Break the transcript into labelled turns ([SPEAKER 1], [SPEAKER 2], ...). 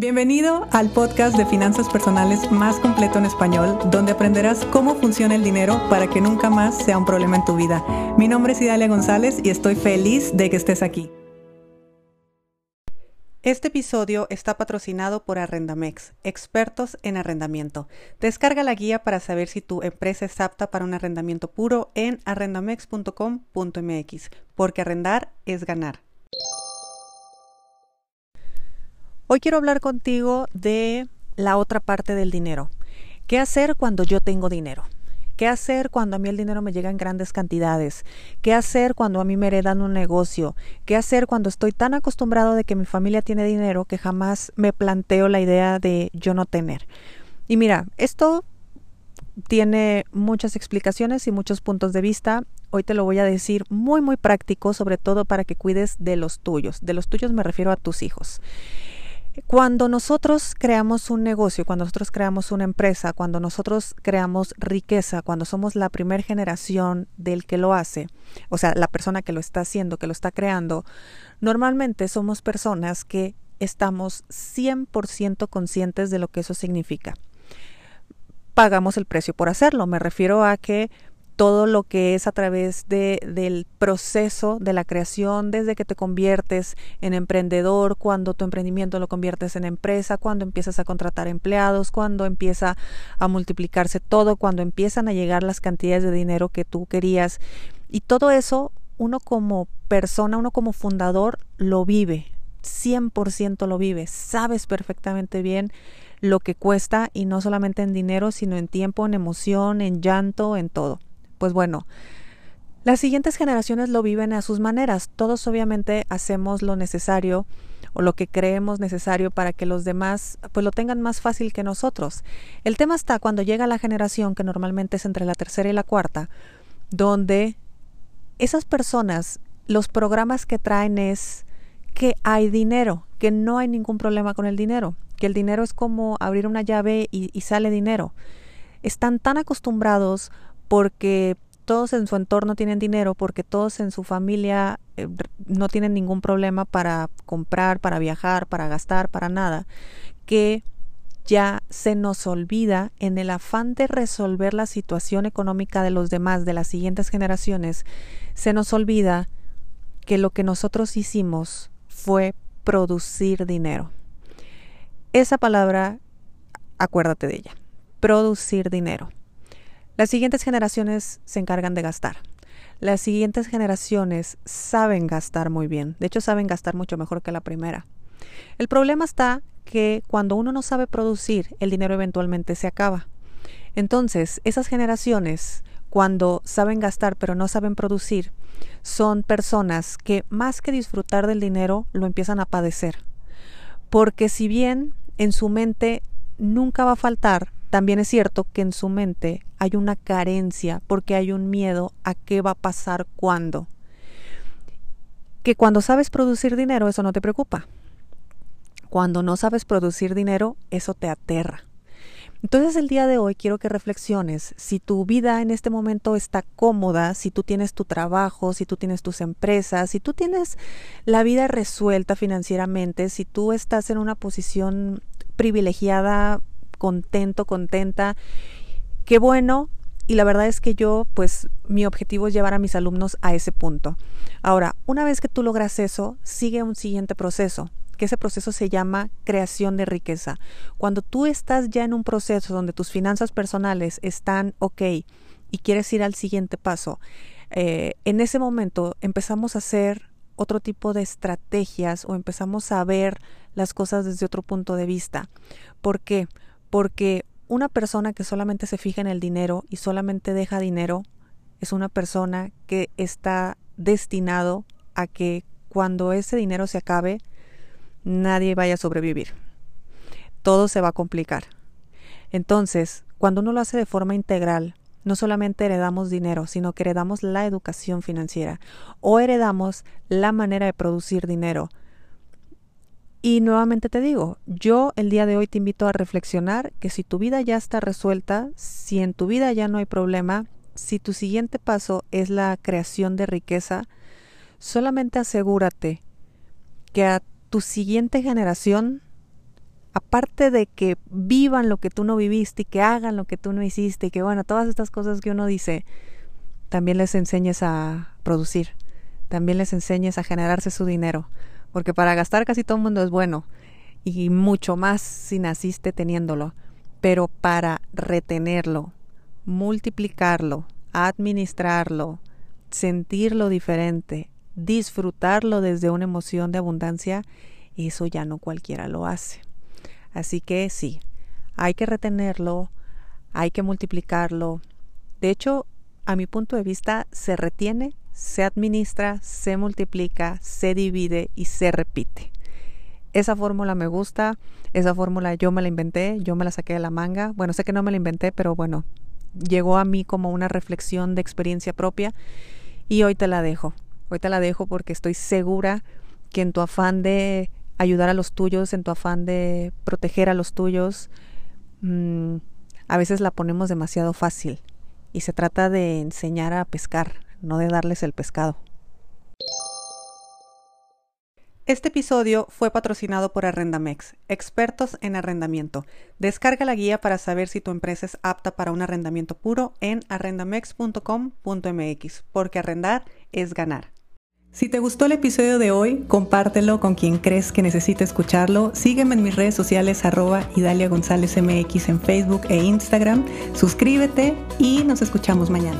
[SPEAKER 1] Bienvenido al podcast de finanzas personales más completo en español, donde aprenderás cómo funciona el dinero para que nunca más sea un problema en tu vida. Mi nombre es Idalia González y estoy feliz de que estés aquí. Este episodio está patrocinado por Arrendamex, expertos en arrendamiento. Descarga la guía para saber si tu empresa es apta para un arrendamiento puro en arrendamex.com.mx, porque arrendar es ganar. Hoy quiero hablar contigo de la otra parte del dinero. ¿Qué hacer cuando yo tengo dinero? ¿Qué hacer cuando a mí el dinero me llega en grandes cantidades? ¿Qué hacer cuando a mí me heredan un negocio? ¿Qué hacer cuando estoy tan acostumbrado de que mi familia tiene dinero que jamás me planteo la idea de yo no tener? Y mira, esto tiene muchas explicaciones y muchos puntos de vista. Hoy te lo voy a decir muy, muy práctico, sobre todo para que cuides de los tuyos. De los tuyos me refiero a tus hijos. Cuando nosotros creamos un negocio, cuando nosotros creamos una empresa, cuando nosotros creamos riqueza, cuando somos la primera generación del que lo hace, o sea, la persona que lo está haciendo, que lo está creando, normalmente somos personas que estamos 100% conscientes de lo que eso significa. Pagamos el precio por hacerlo. Me refiero a que todo lo que es a través de, del proceso de la creación, desde que te conviertes en emprendedor, cuando tu emprendimiento lo conviertes en empresa, cuando empiezas a contratar empleados, cuando empieza a multiplicarse todo, cuando empiezan a llegar las cantidades de dinero que tú querías. Y todo eso, uno como persona, uno como fundador, lo vive, 100% lo vive, sabes perfectamente bien lo que cuesta y no solamente en dinero, sino en tiempo, en emoción, en llanto, en todo. Pues bueno, las siguientes generaciones lo viven a sus maneras. Todos obviamente hacemos lo necesario o lo que creemos necesario para que los demás pues lo tengan más fácil que nosotros. El tema está cuando llega la generación que normalmente es entre la tercera y la cuarta, donde esas personas, los programas que traen es que hay dinero, que no hay ningún problema con el dinero, que el dinero es como abrir una llave y, y sale dinero. Están tan acostumbrados porque todos en su entorno tienen dinero, porque todos en su familia eh, no tienen ningún problema para comprar, para viajar, para gastar, para nada, que ya se nos olvida en el afán de resolver la situación económica de los demás, de las siguientes generaciones, se nos olvida que lo que nosotros hicimos fue producir dinero. Esa palabra, acuérdate de ella, producir dinero. Las siguientes generaciones se encargan de gastar. Las siguientes generaciones saben gastar muy bien. De hecho, saben gastar mucho mejor que la primera. El problema está que cuando uno no sabe producir, el dinero eventualmente se acaba. Entonces, esas generaciones, cuando saben gastar pero no saben producir, son personas que más que disfrutar del dinero, lo empiezan a padecer. Porque si bien en su mente nunca va a faltar, también es cierto que en su mente hay una carencia porque hay un miedo a qué va a pasar cuando. Que cuando sabes producir dinero eso no te preocupa. Cuando no sabes producir dinero eso te aterra. Entonces el día de hoy quiero que reflexiones si tu vida en este momento está cómoda, si tú tienes tu trabajo, si tú tienes tus empresas, si tú tienes la vida resuelta financieramente, si tú estás en una posición privilegiada contento, contenta. Qué bueno. Y la verdad es que yo, pues mi objetivo es llevar a mis alumnos a ese punto. Ahora, una vez que tú logras eso, sigue un siguiente proceso que ese proceso se llama creación de riqueza. Cuando tú estás ya en un proceso donde tus finanzas personales están ok y quieres ir al siguiente paso, eh, en ese momento empezamos a hacer otro tipo de estrategias o empezamos a ver las cosas desde otro punto de vista. ¿Por qué? porque una persona que solamente se fija en el dinero y solamente deja dinero es una persona que está destinado a que cuando ese dinero se acabe, nadie vaya a sobrevivir. Todo se va a complicar. Entonces, cuando uno lo hace de forma integral, no solamente heredamos dinero, sino que heredamos la educación financiera o heredamos la manera de producir dinero, y nuevamente te digo, yo el día de hoy te invito a reflexionar que si tu vida ya está resuelta, si en tu vida ya no hay problema, si tu siguiente paso es la creación de riqueza, solamente asegúrate que a tu siguiente generación aparte de que vivan lo que tú no viviste y que hagan lo que tú no hiciste y que bueno, todas estas cosas que uno dice, también les enseñes a producir, también les enseñes a generarse su dinero, porque para gastar casi todo el mundo es bueno y mucho más si naciste teniéndolo, pero para retenerlo, multiplicarlo, administrarlo, sentirlo diferente, disfrutarlo desde una emoción de abundancia, eso ya no cualquiera lo hace. Así que sí, hay que retenerlo, hay que multiplicarlo. De hecho, a mi punto de vista, se retiene, se administra, se multiplica, se divide y se repite. Esa fórmula me gusta, esa fórmula yo me la inventé, yo me la saqué de la manga. Bueno, sé que no me la inventé, pero bueno, llegó a mí como una reflexión de experiencia propia y hoy te la dejo. Hoy te la dejo porque estoy segura que en tu afán de ayudar a los tuyos, en tu afán de proteger a los tuyos, mm, a veces la ponemos demasiado fácil y se trata de enseñar a pescar, no de darles el pescado. Este episodio fue patrocinado por Arrendamex, expertos en arrendamiento. Descarga la guía para saber si tu empresa es apta para un arrendamiento puro en arrendamex.com.mx, porque arrendar es ganar. Si te gustó el episodio de hoy, compártelo con quien crees que necesite escucharlo. Sígueme en mis redes sociales arroba Idalia González MX en Facebook e Instagram. Suscríbete y nos escuchamos mañana.